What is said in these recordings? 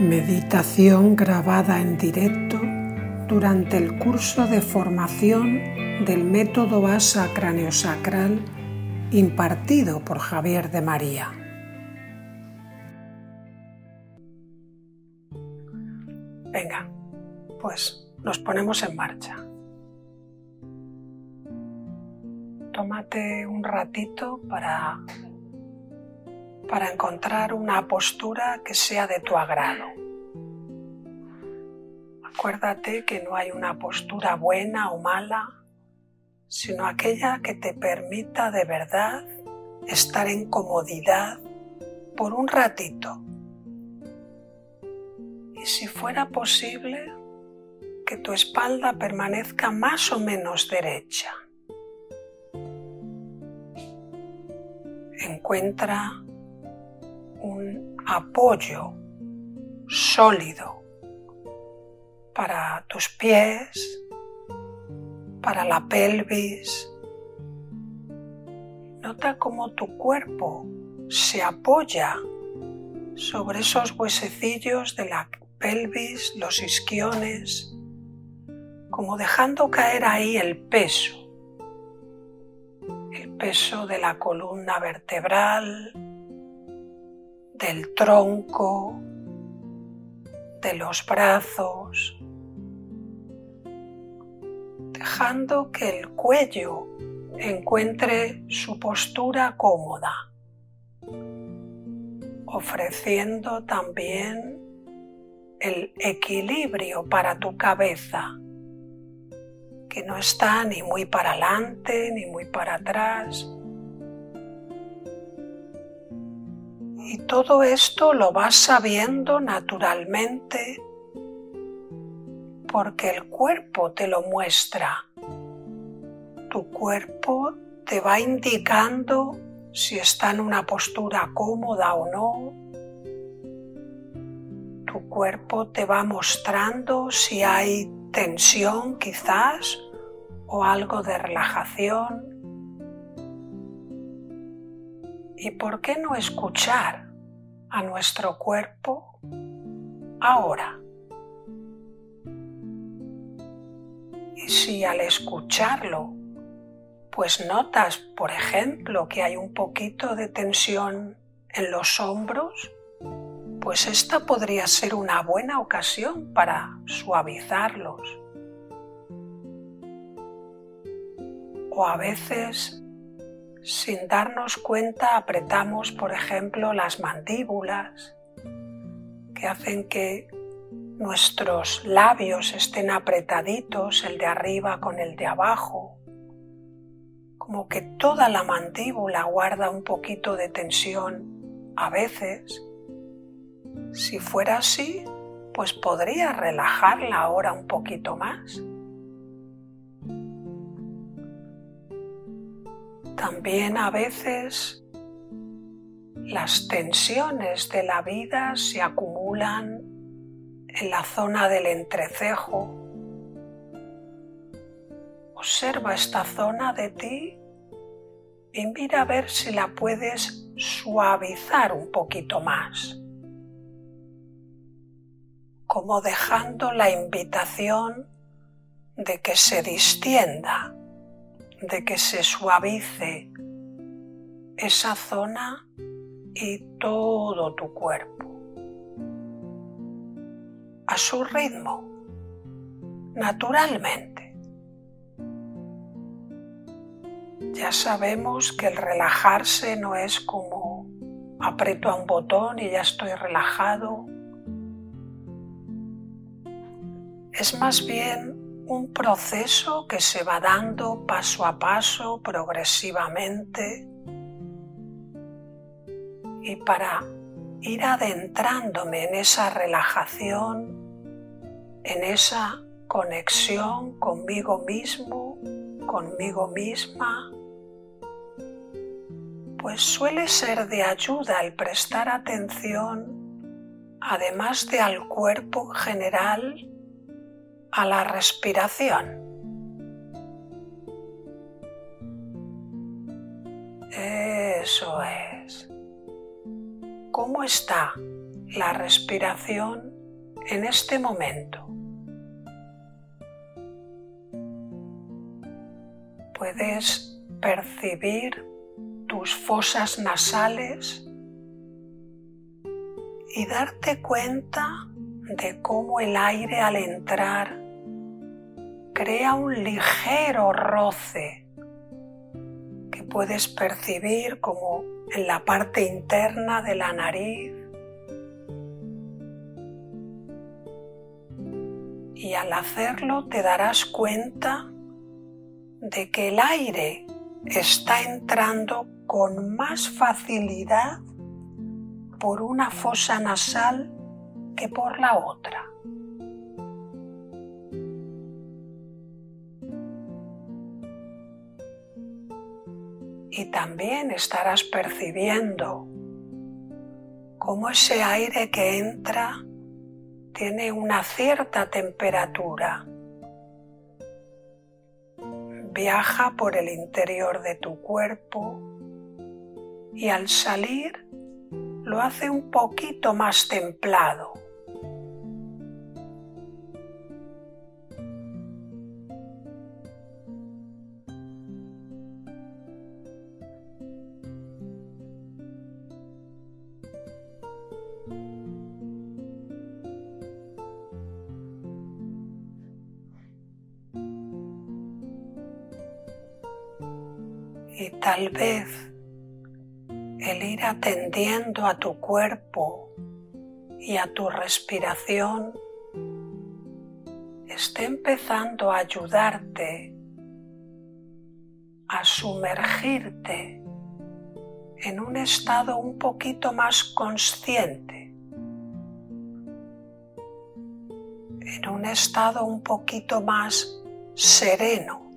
Meditación grabada en directo durante el curso de formación del método ASA craneosacral impartido por Javier de María. Venga, pues nos ponemos en marcha. Tómate un ratito para para encontrar una postura que sea de tu agrado. Acuérdate que no hay una postura buena o mala, sino aquella que te permita de verdad estar en comodidad por un ratito. Y si fuera posible, que tu espalda permanezca más o menos derecha. Encuentra un apoyo sólido para tus pies, para la pelvis. Nota cómo tu cuerpo se apoya sobre esos huesecillos de la pelvis, los isquiones, como dejando caer ahí el peso, el peso de la columna vertebral, del tronco, de los brazos, dejando que el cuello encuentre su postura cómoda, ofreciendo también el equilibrio para tu cabeza, que no está ni muy para adelante ni muy para atrás, Y todo esto lo vas sabiendo naturalmente porque el cuerpo te lo muestra. Tu cuerpo te va indicando si está en una postura cómoda o no. Tu cuerpo te va mostrando si hay tensión quizás o algo de relajación. ¿Y por qué no escuchar a nuestro cuerpo ahora? Y si al escucharlo, pues notas, por ejemplo, que hay un poquito de tensión en los hombros, pues esta podría ser una buena ocasión para suavizarlos. O a veces sin darnos cuenta apretamos, por ejemplo, las mandíbulas, que hacen que nuestros labios estén apretaditos, el de arriba con el de abajo, como que toda la mandíbula guarda un poquito de tensión a veces. Si fuera así, pues podría relajarla ahora un poquito más. También a veces las tensiones de la vida se acumulan en la zona del entrecejo. Observa esta zona de ti y mira a ver si la puedes suavizar un poquito más, como dejando la invitación de que se distienda de que se suavice esa zona y todo tu cuerpo a su ritmo, naturalmente. Ya sabemos que el relajarse no es como aprieto a un botón y ya estoy relajado. Es más bien un proceso que se va dando paso a paso, progresivamente. Y para ir adentrándome en esa relajación, en esa conexión conmigo mismo, conmigo misma, pues suele ser de ayuda el prestar atención, además de al cuerpo general, a la respiración. Eso es. ¿Cómo está la respiración en este momento. Puedes percibir tus fosas nasales y darte cuenta de cómo el aire al entrar crea un ligero roce que puedes percibir como en la parte interna de la nariz. Y al hacerlo te darás cuenta de que el aire está entrando con más facilidad por una fosa nasal que por la otra. Y también estarás percibiendo cómo ese aire que entra tiene una cierta temperatura. Viaja por el interior de tu cuerpo y al salir lo hace un poquito más templado. y tal vez el ir atendiendo a tu cuerpo y a tu respiración esté empezando a ayudarte a sumergirte en un estado un poquito más consciente, en un estado un poquito más sereno.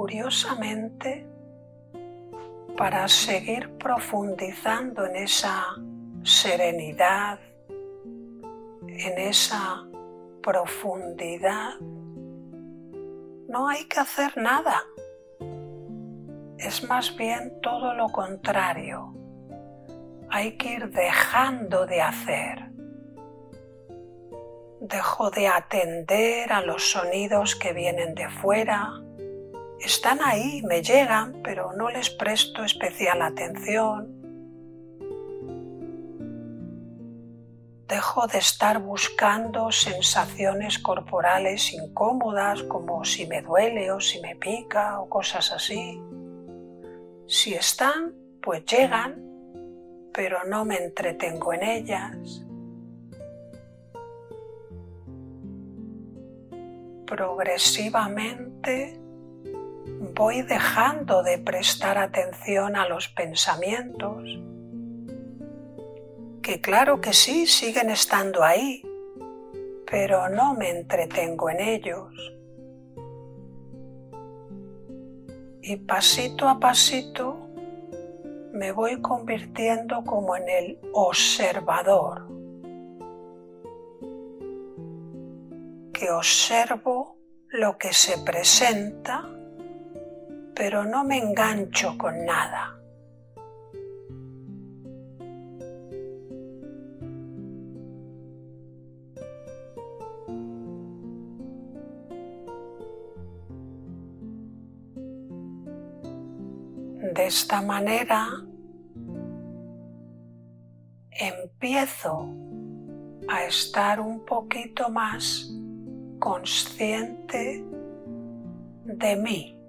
Curiosamente, para seguir profundizando en esa serenidad, en esa profundidad, no hay que hacer nada. Es más bien todo lo contrario. Hay que ir dejando de hacer. Dejo de atender a los sonidos que vienen de fuera, están ahí, me llegan, pero no les presto especial atención. Dejo de estar buscando sensaciones corporales incómodas como si me duele o si me pica o cosas así. Si están, pues llegan, pero no me entretengo en ellas. Progresivamente voy dejando de prestar atención a los pensamientos, que claro que sí, siguen estando ahí, pero no me entretengo en ellos. Y pasito a pasito me voy convirtiendo como en el observador, que observo lo que se presenta pero no me engancho con nada. De esta manera empiezo a estar un poquito más consciente de mí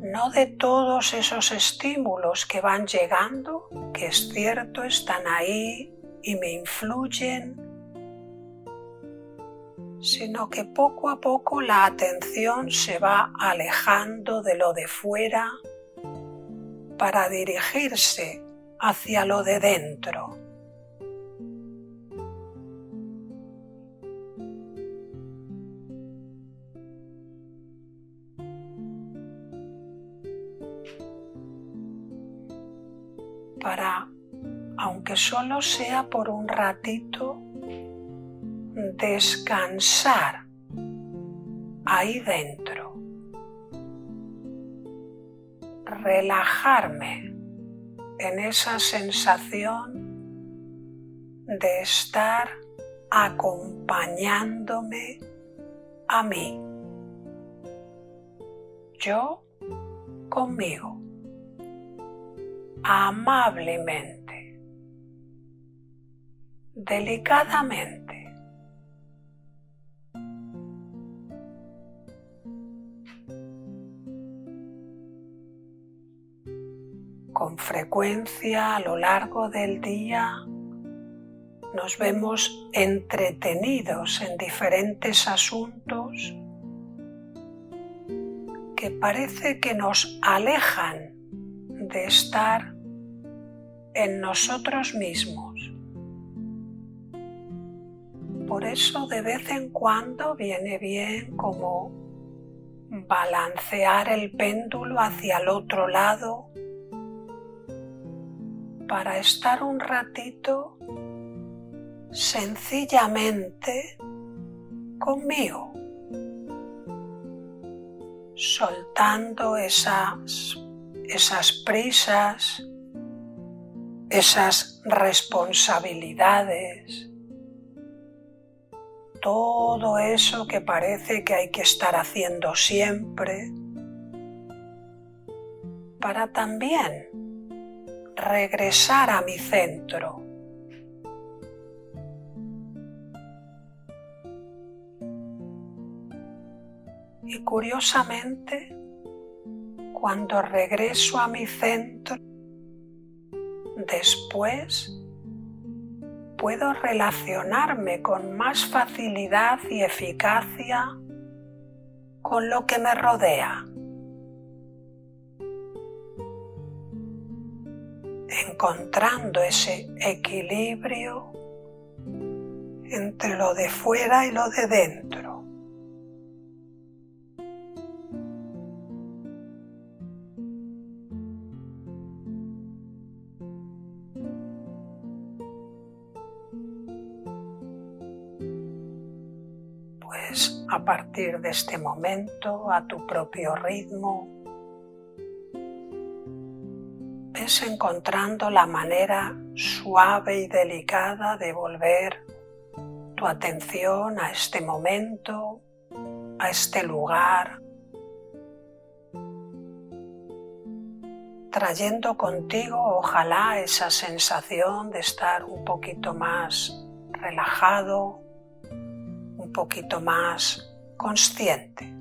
no de todos esos estímulos que van llegando, que es cierto, están ahí y me influyen, sino que poco a poco la atención se va alejando de lo de fuera para dirigirse hacia lo de dentro. Solo sea por un ratito, descansar ahí dentro. Relajarme en esa sensación de estar acompañándome a mí. Yo conmigo, amablemente, delicadamente. Con frecuencia a lo largo del día nos vemos entretenidos en diferentes asuntos que parece que nos alejan de estar en nosotros mismos. Por eso de vez en cuando viene bien como balancear el péndulo hacia el otro lado para estar un ratito sencillamente conmigo, soltando esas, esas prisas, esas responsabilidades, todo eso que parece que hay que estar haciendo siempre, para también regresar a mi centro. Y curiosamente, cuando regreso a mi centro, después puedo relacionarme con más facilidad y eficacia con lo que me rodea. encontrando ese equilibrio entre lo de fuera y lo de dentro. A partir de este momento, a tu propio ritmo, encontrando la manera suave y delicada de volver tu atención a este momento, a este lugar, trayendo contigo ojalá esa sensación de estar un poquito más relajado, poquito más consciente.